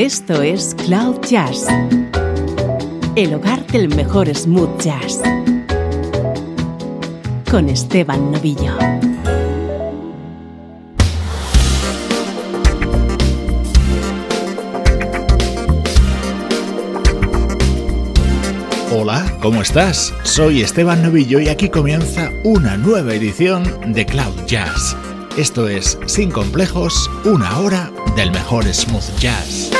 Esto es Cloud Jazz, el hogar del mejor smooth jazz, con Esteban Novillo. Hola, ¿cómo estás? Soy Esteban Novillo y aquí comienza una nueva edición de Cloud Jazz. Esto es, sin complejos, una hora del mejor smooth jazz.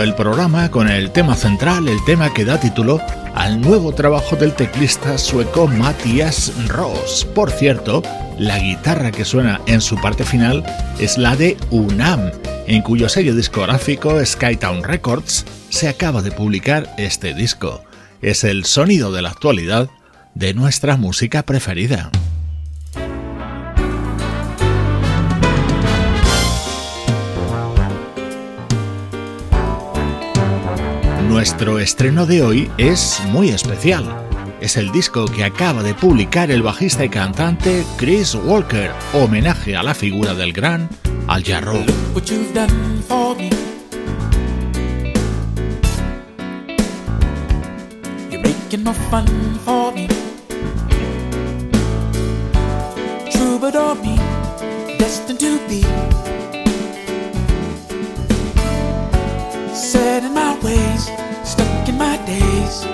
El programa con el tema central, el tema que da título al nuevo trabajo del teclista sueco Matthias Ross. Por cierto, la guitarra que suena en su parte final es la de Unam, en cuyo sello discográfico Skytown Records se acaba de publicar este disco. Es el sonido de la actualidad de nuestra música preferida. Nuestro estreno de hoy es muy especial. Es el disco que acaba de publicar el bajista y cantante Chris Walker, homenaje a la figura del gran Al Jarro. days.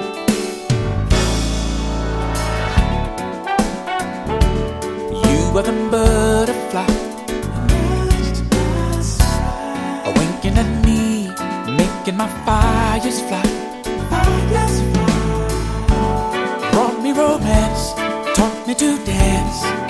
You are the butterfly, a winking at me, making my fires fly. Fires fly. Brought me romance, taught me to dance.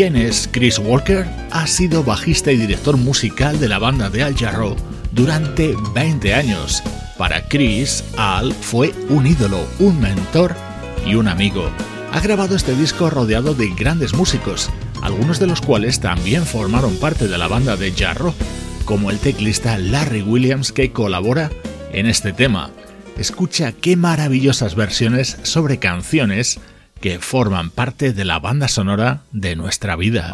¿Quién es Chris Walker? Ha sido bajista y director musical de la banda de Al Jarreau durante 20 años. Para Chris, Al fue un ídolo, un mentor y un amigo. Ha grabado este disco rodeado de grandes músicos, algunos de los cuales también formaron parte de la banda de Jarreau, como el teclista Larry Williams que colabora en este tema. Escucha qué maravillosas versiones sobre canciones que forman parte de la banda sonora de nuestra vida.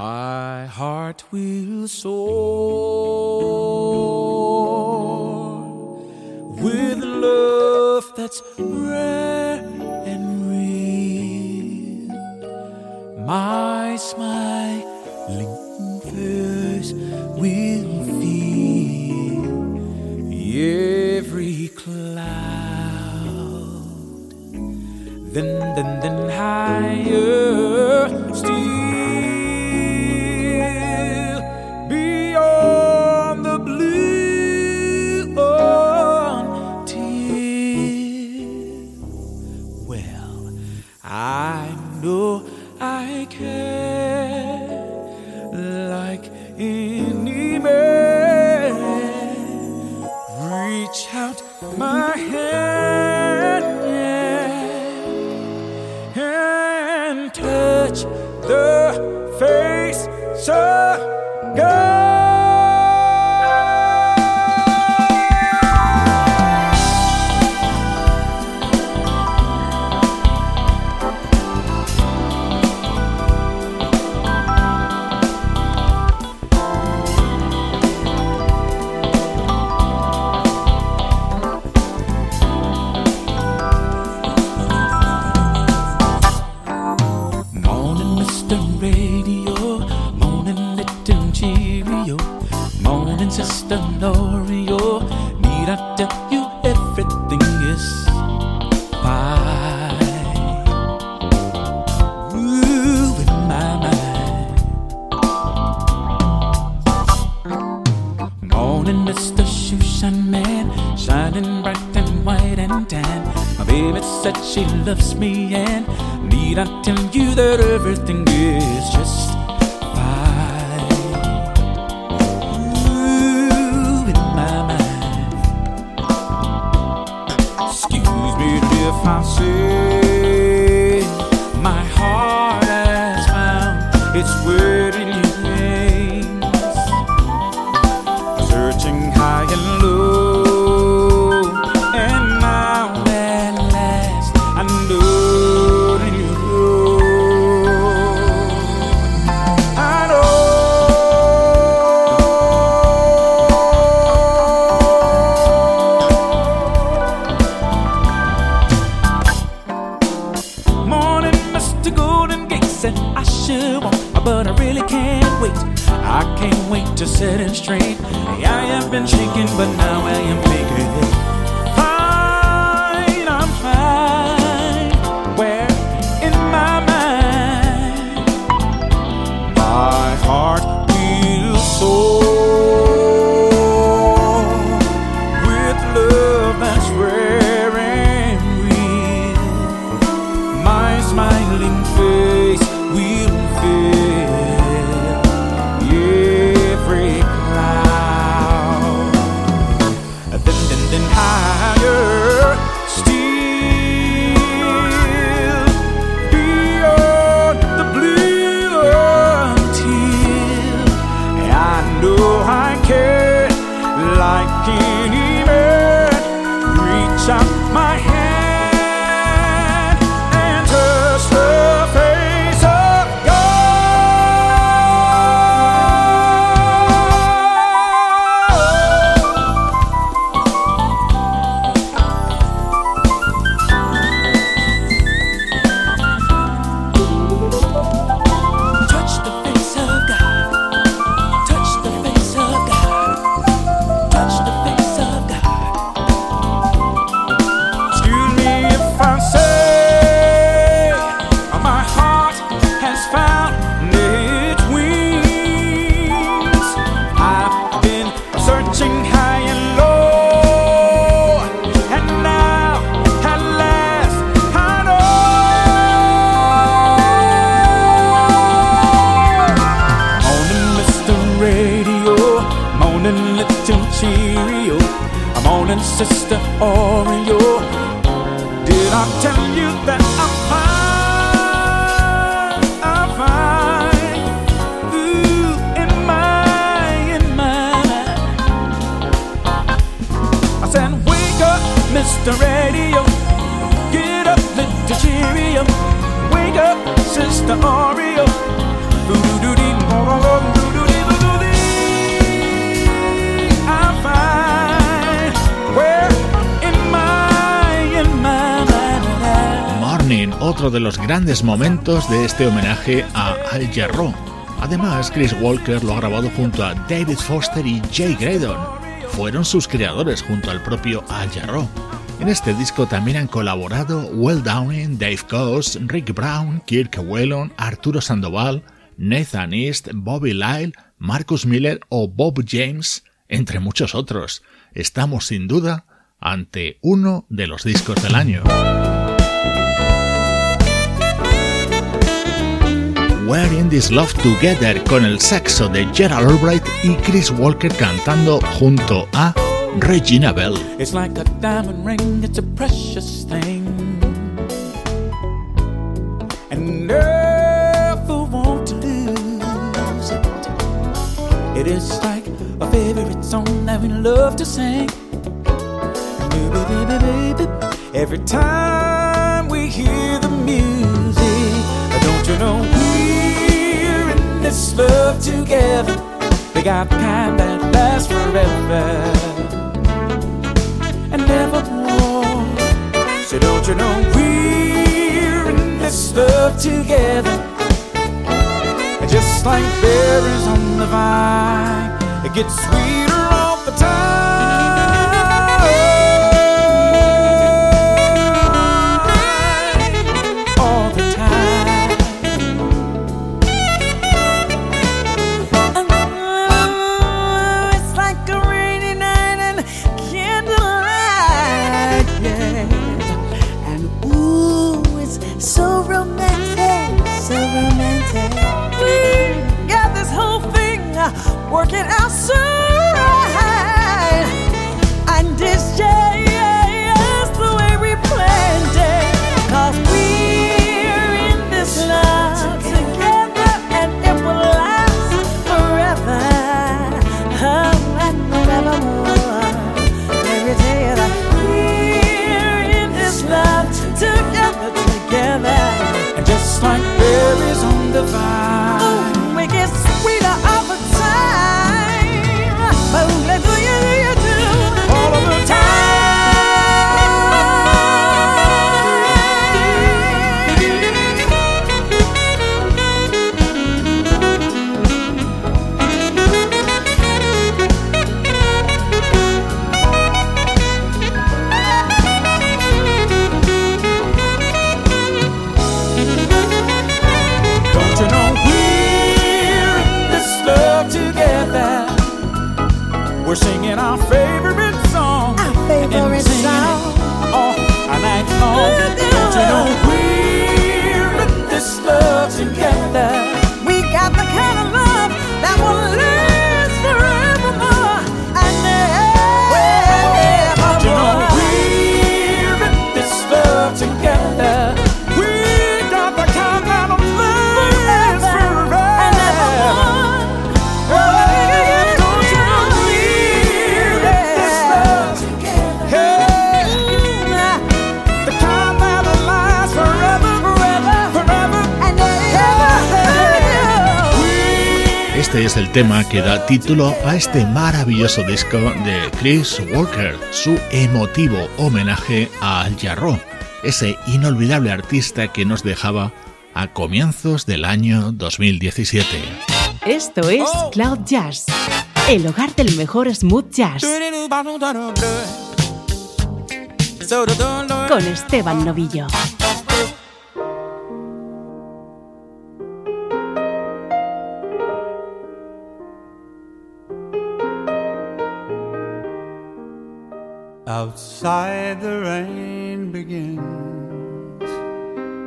Shoeshine Man, shining bright and white and tan. My baby said she loves me, and need I tell you that everything is just fine? Ooh, in my mind. Excuse me if I say my heart has found its wording out my grandes momentos de este homenaje a Al Jarreau. Además, Chris Walker lo ha grabado junto a David Foster y Jay Graydon. Fueron sus creadores junto al propio Al Jarreau. En este disco también han colaborado Will Downing, Dave Coase, Rick Brown, Kirk Whelan, Arturo Sandoval, Nathan East, Bobby Lyle, Marcus Miller o Bob James, entre muchos otros. Estamos sin duda ante uno de los discos del año. We're in This Love Together con el saxo de Gerald Albright y Chris Walker cantando junto a Regina Belle. It's like a diamond ring, it's a precious thing. And never want to lose it. It is like a favorite song that we love to sing. Baby, baby, baby, Every time we hear the music, don't you know this love together? We got the kind that lasts forever and never nevermore. So don't you know we're in this love together? And just like berries on the vine, it gets sweeter que da título a este maravilloso disco de Chris Walker, su emotivo homenaje a Al Jarreau, ese inolvidable artista que nos dejaba a comienzos del año 2017. Esto es oh. Cloud Jazz, el hogar del mejor smooth jazz. Con Esteban Novillo. Outside the rain begins,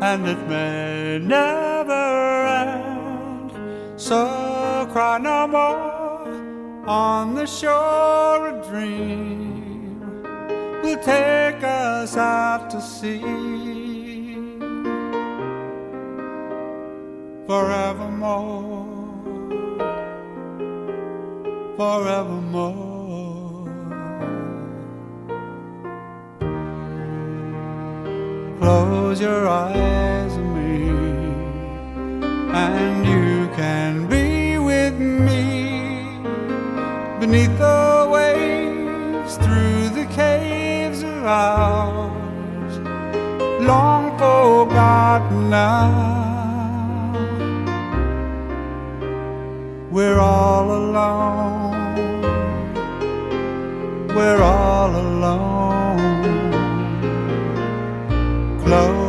and it may never end. So cry no more on the shore. A dream will take us out to sea forevermore, forevermore. Close your eyes on me, and you can be with me beneath the waves, through the caves of ours, long forgotten now. We're all alone. We're all alone. Close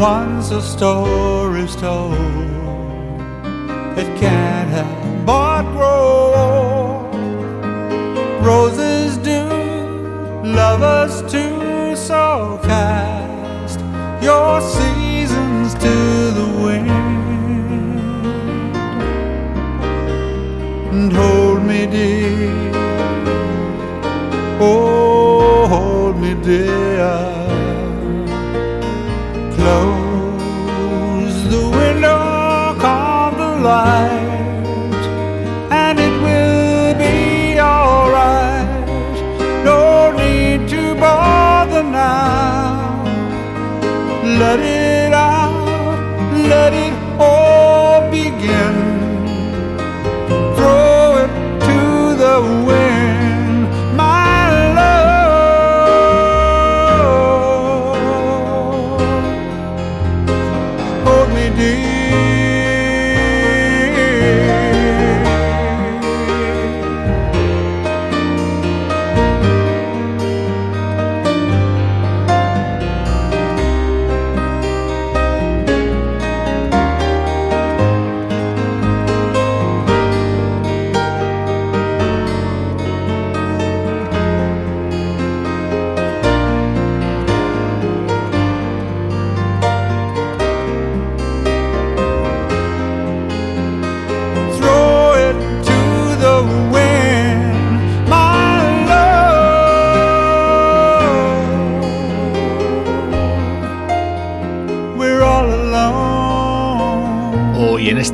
once a story's told, it can't help but grow. Roses do, lovers too, so cast your seasons to the wind and hold me dear. Oh, hold me dear.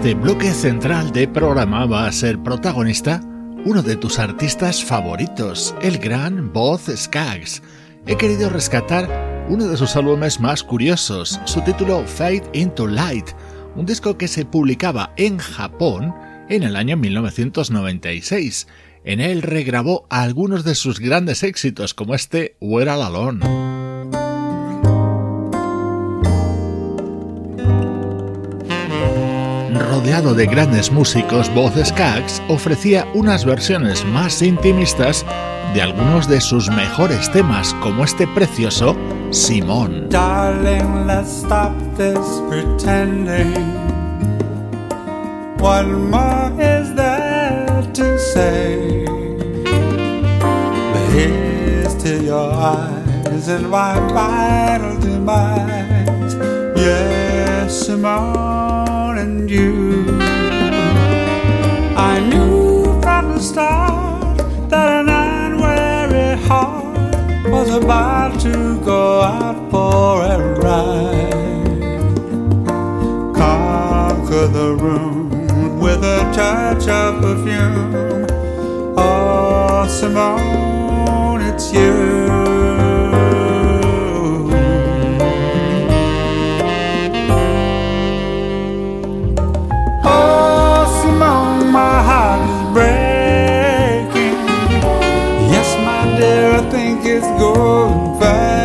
Este bloque central de programa va a ser protagonista uno de tus artistas favoritos, el gran Boz Skaggs. He querido rescatar uno de sus álbumes más curiosos, su título Fade into Light, un disco que se publicaba en Japón en el año 1996. En él regrabó algunos de sus grandes éxitos como este We're All Alone. Rodeado de grandes músicos, Voz Skaggs ofrecía unas versiones más intimistas de algunos de sus mejores temas, como este precioso Simón. Darling, let's stop this pretending. What more is there to say? But here's to your eyes and my vital demise. Yes, Simone. and you. I knew from the start that an unwary heart was about to go out for a ride. Conquer the room with a touch of perfume. Oh, Simone, it's you. survive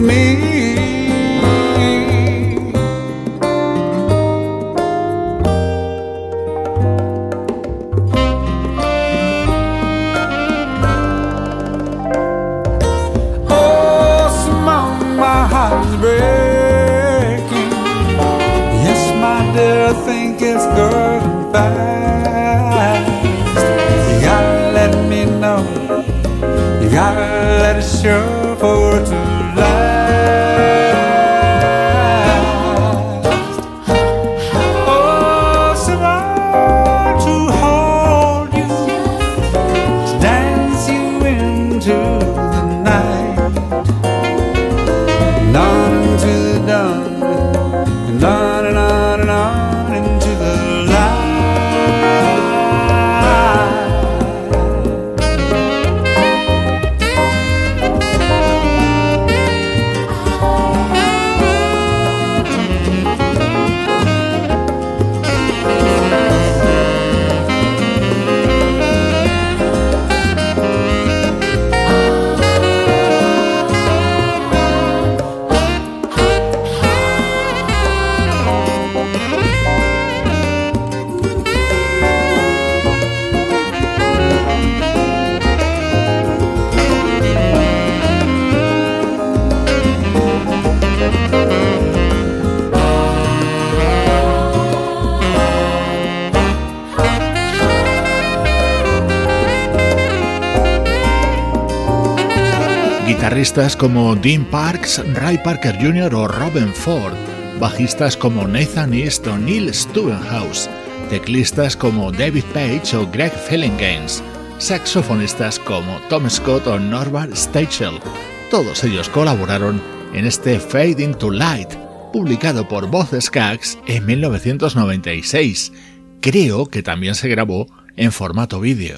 me. Guitarristas como Dean Parks, Ray Parker Jr. o Robin Ford, bajistas como Nathan East o Neil Stubenhouse, teclistas como David Page o Greg Fellinganes, saxofonistas como Tom Scott o Norbert Stachel. Todos ellos colaboraron en este Fade into Light, publicado por Voz Skaggs en 1996. Creo que también se grabó en formato vídeo.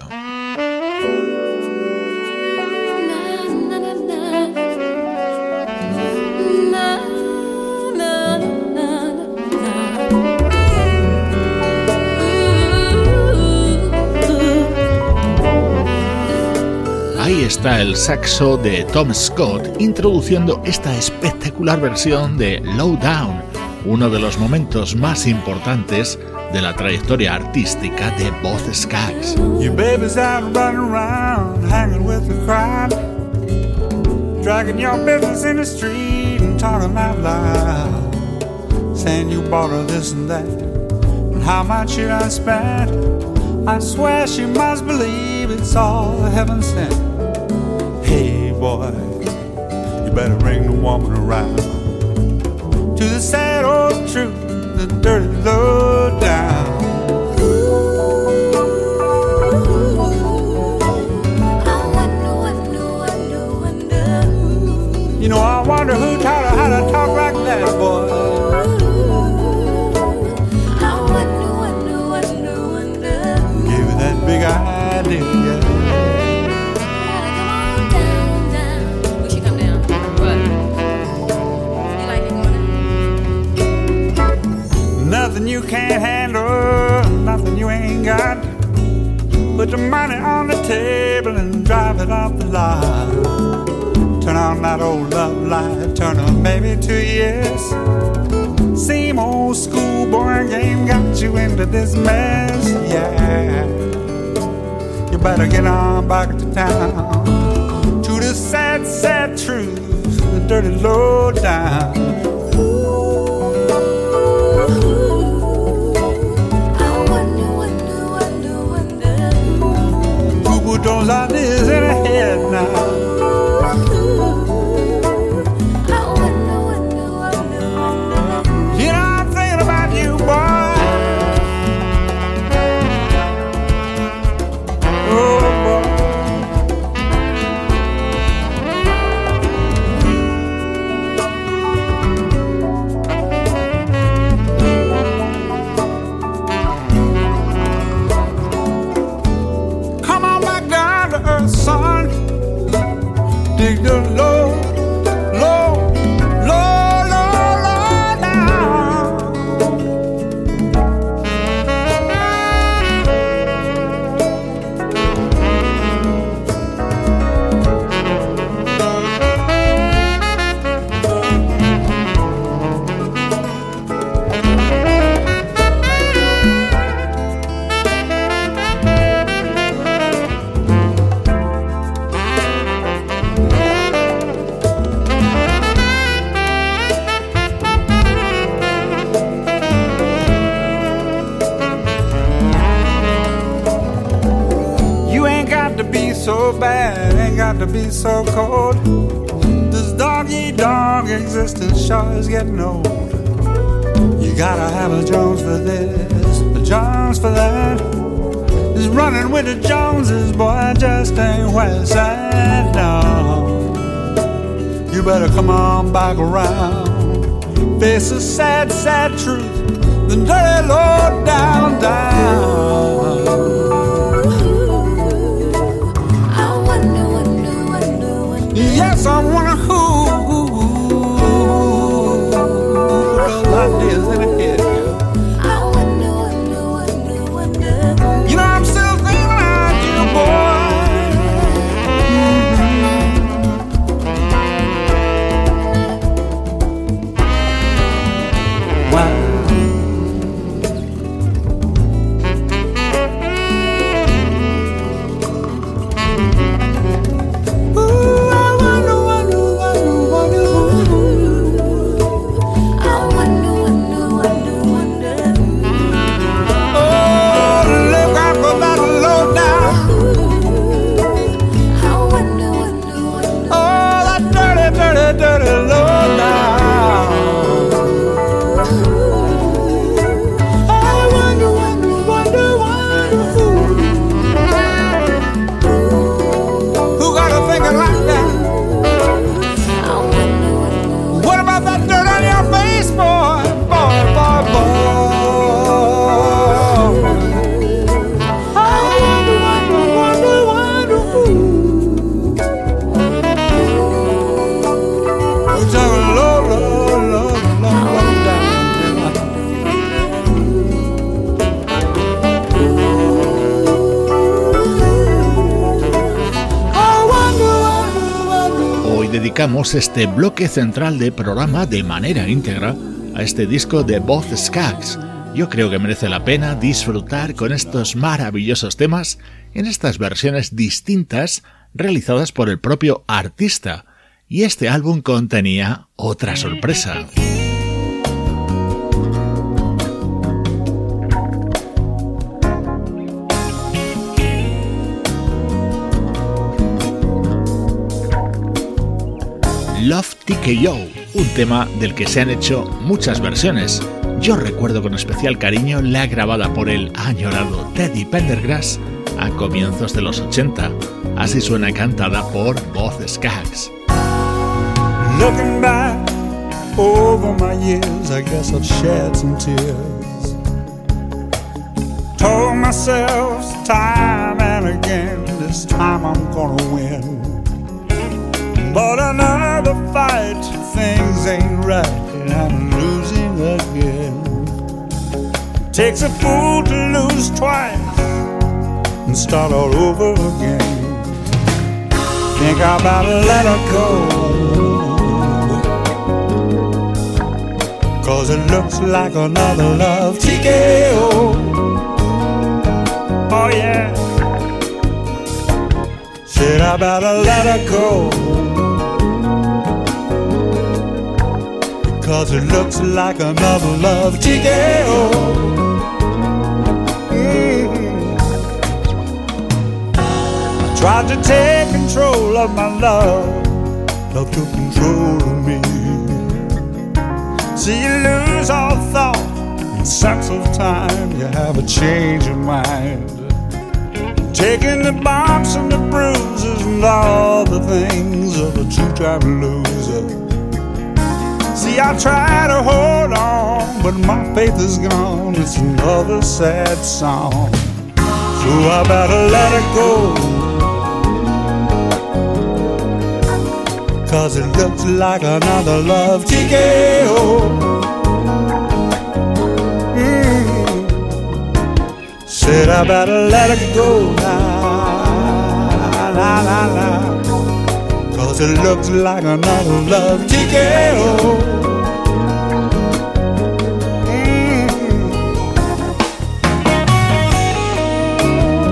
Está el saxo de Tom Scott introduciendo esta espectacular versión de Low Down, uno de los momentos más importantes de la trayectoria artística de Both Skaggs. Your baby's running around, hanging with the crowd, dragging your business in the street and saying you bought this and that, and how much I swear she must believe it's all heaven. Hey boy, you better bring the woman around to the sad old truth the dirty low down. You know, I wonder who taught her how to talk like that, boy. You can't handle, nothing you ain't got. Put your money on the table and drive it off the lot. Turn on that old love light, turn a maybe to yes. Same old schoolboy game got you into this mess, yeah. You better get on back to town to the sad, sad truth, the dirty low down. Those is in her head now. So bad, ain't got to be so cold. This dog eat dog existence sure is getting old. You gotta have a Jones for this, a Jones for that. This running with the Joneses, boy, just ain't where side now. You better come on back around. Face the sad, sad truth. The dirty low down, down. Yes, I wanna este bloque central de programa de manera íntegra a este disco de Both Skaggs. Yo creo que merece la pena disfrutar con estos maravillosos temas en estas versiones distintas realizadas por el propio artista. Y este álbum contenía otra sorpresa. Love TKO, un tema del que se han hecho muchas versiones. Yo recuerdo con especial cariño la grabada por el añorado Teddy Pendergrass a comienzos de los 80. Así suena cantada por Boz Skaggs. Looking back over my years, I guess I've shed some tears. Told myself time and again, this time I'm gonna win. But another fight, things ain't right, and I'm losing again. Takes a fool to lose twice and start all over again. Think I better let her go. Cause it looks like another love TKO. Oh yeah. Said I better let her go. Cause it looks like another love TKO. Mm-hmm. I tried to take control of my love, love took control of me. See, you lose all thought and sense of time, you have a change of mind. Taking the bumps and the bruises and all the things of a two-time loser. See, I try to hold on, but my faith is gone. It's another sad song. So I better let it go. Cause it looks like another love TKO. Mm. Said I better let it go. La, la, la, la. Cause it looks like another love TKO.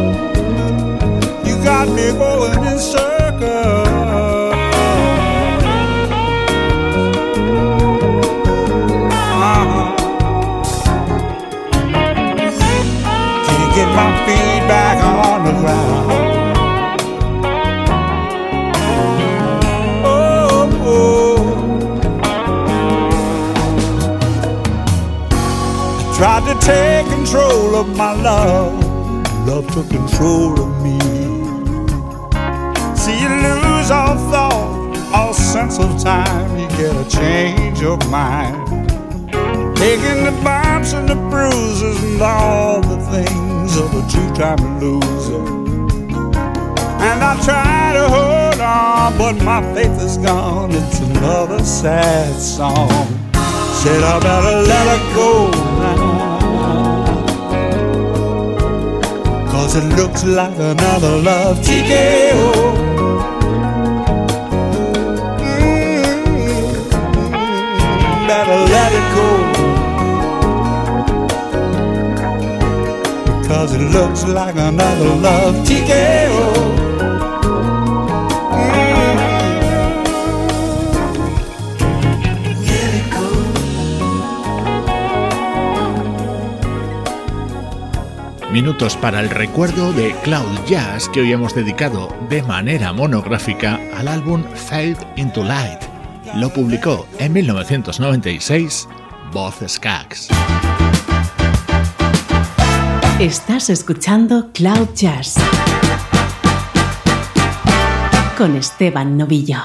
Mm-hmm. You got me going in Tried to take control of my love, love took control of me. See, you lose all thought, all sense of time, you get a change of mind. Taking the bumps and the bruises and all the things of a two time loser. And I try to hold on, but my faith is gone. It's another sad song. Said I better let her go now. Cause it looks like another love TKO. Mm-hmm. Better let it go. Cause it looks like another love TKO. Minutos para el recuerdo de Cloud Jazz que hoy hemos dedicado de manera monográfica al álbum Fade into Light. Lo publicó en 1996 Both Skaggs. Estás escuchando Cloud Jazz con Esteban Novillo.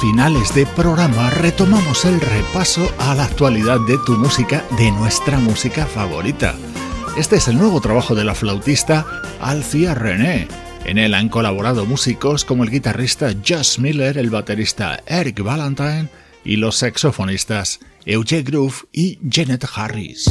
Finales de programa retomamos el repaso a la actualidad de tu música, de nuestra música favorita. Este es el nuevo trabajo de la flautista Alcia René. En él han colaborado músicos como el guitarrista Josh Miller, el baterista Eric Valentine y los saxofonistas Eugene Groove y Janet Harris.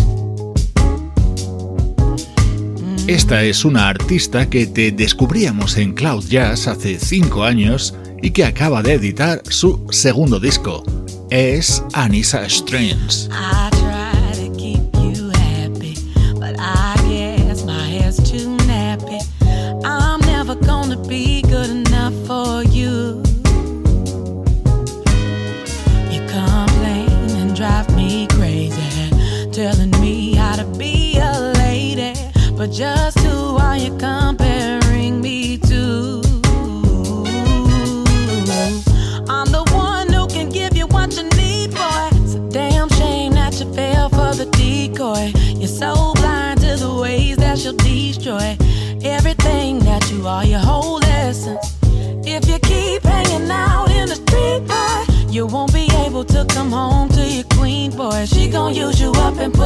Esta es una artista que te descubríamos en Cloud Jazz hace 5 años y que acaba de editar su segundo disco. Es Anissa Strings.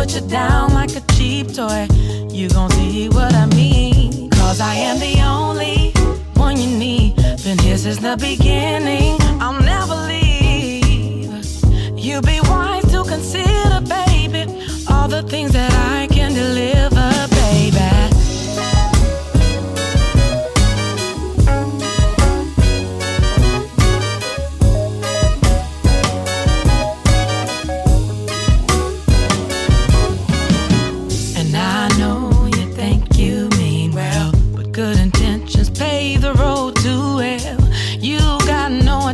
Put you down like a cheap toy. You gon' see what I mean. Cause I am the only one you need. Been here since the beginning. I'll never leave. You be wise to consider, baby, all the things that I can deliver,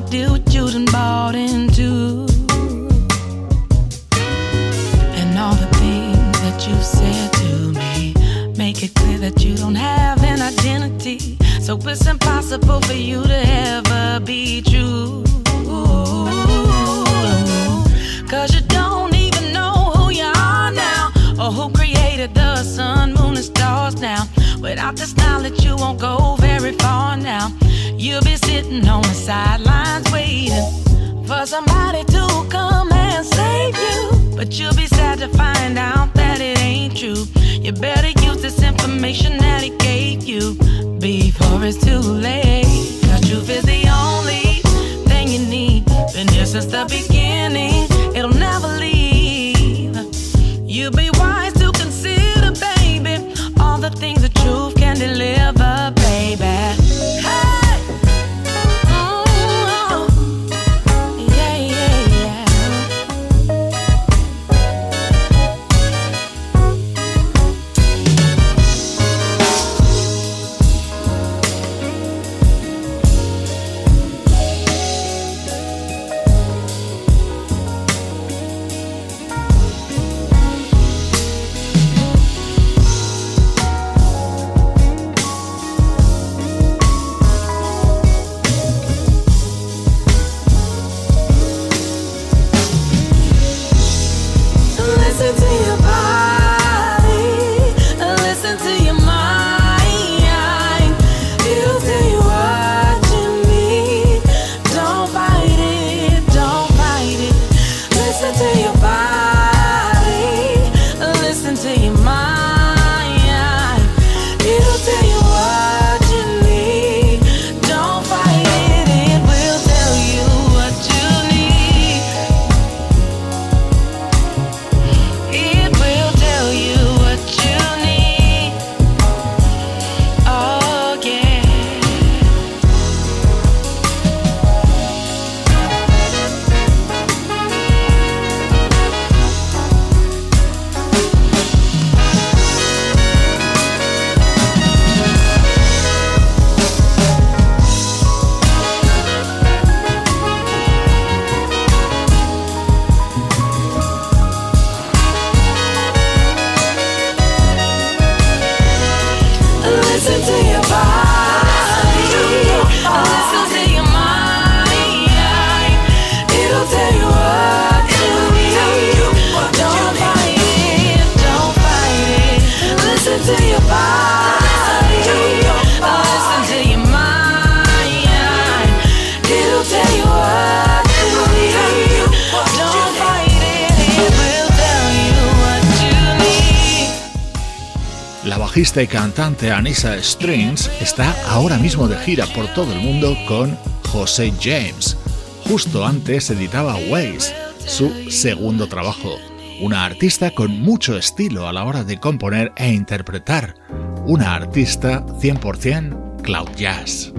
So too late. The truth is the only thing you need. Been here since the beginning, y cantante Anissa Strings está ahora mismo de gira por todo el mundo con José James. Justo antes editaba Ways, su segundo trabajo. Una artista con mucho estilo a la hora de componer e interpretar. Una artista 100% cloud jazz.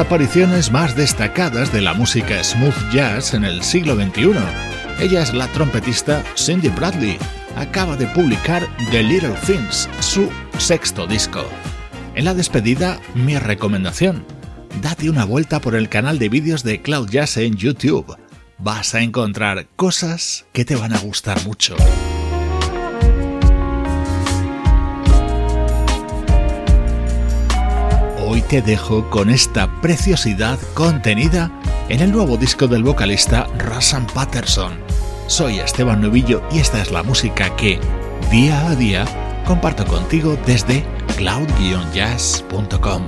Apariciones más destacadas de la música smooth jazz en el siglo XXI. Ella es la trompetista Cindy Bradley. Acaba de publicar The Little Things, su sexto disco. En la despedida, mi recomendación. Date una vuelta por el canal de vídeos de Cloud Jazz en YouTube. Vas a encontrar cosas que te van a gustar mucho. Hoy te dejo con esta preciosidad contenida en el nuevo disco del vocalista Rasan Patterson. Soy Esteban Novillo y esta es la música que, día a día, comparto contigo desde cloud-jazz.com.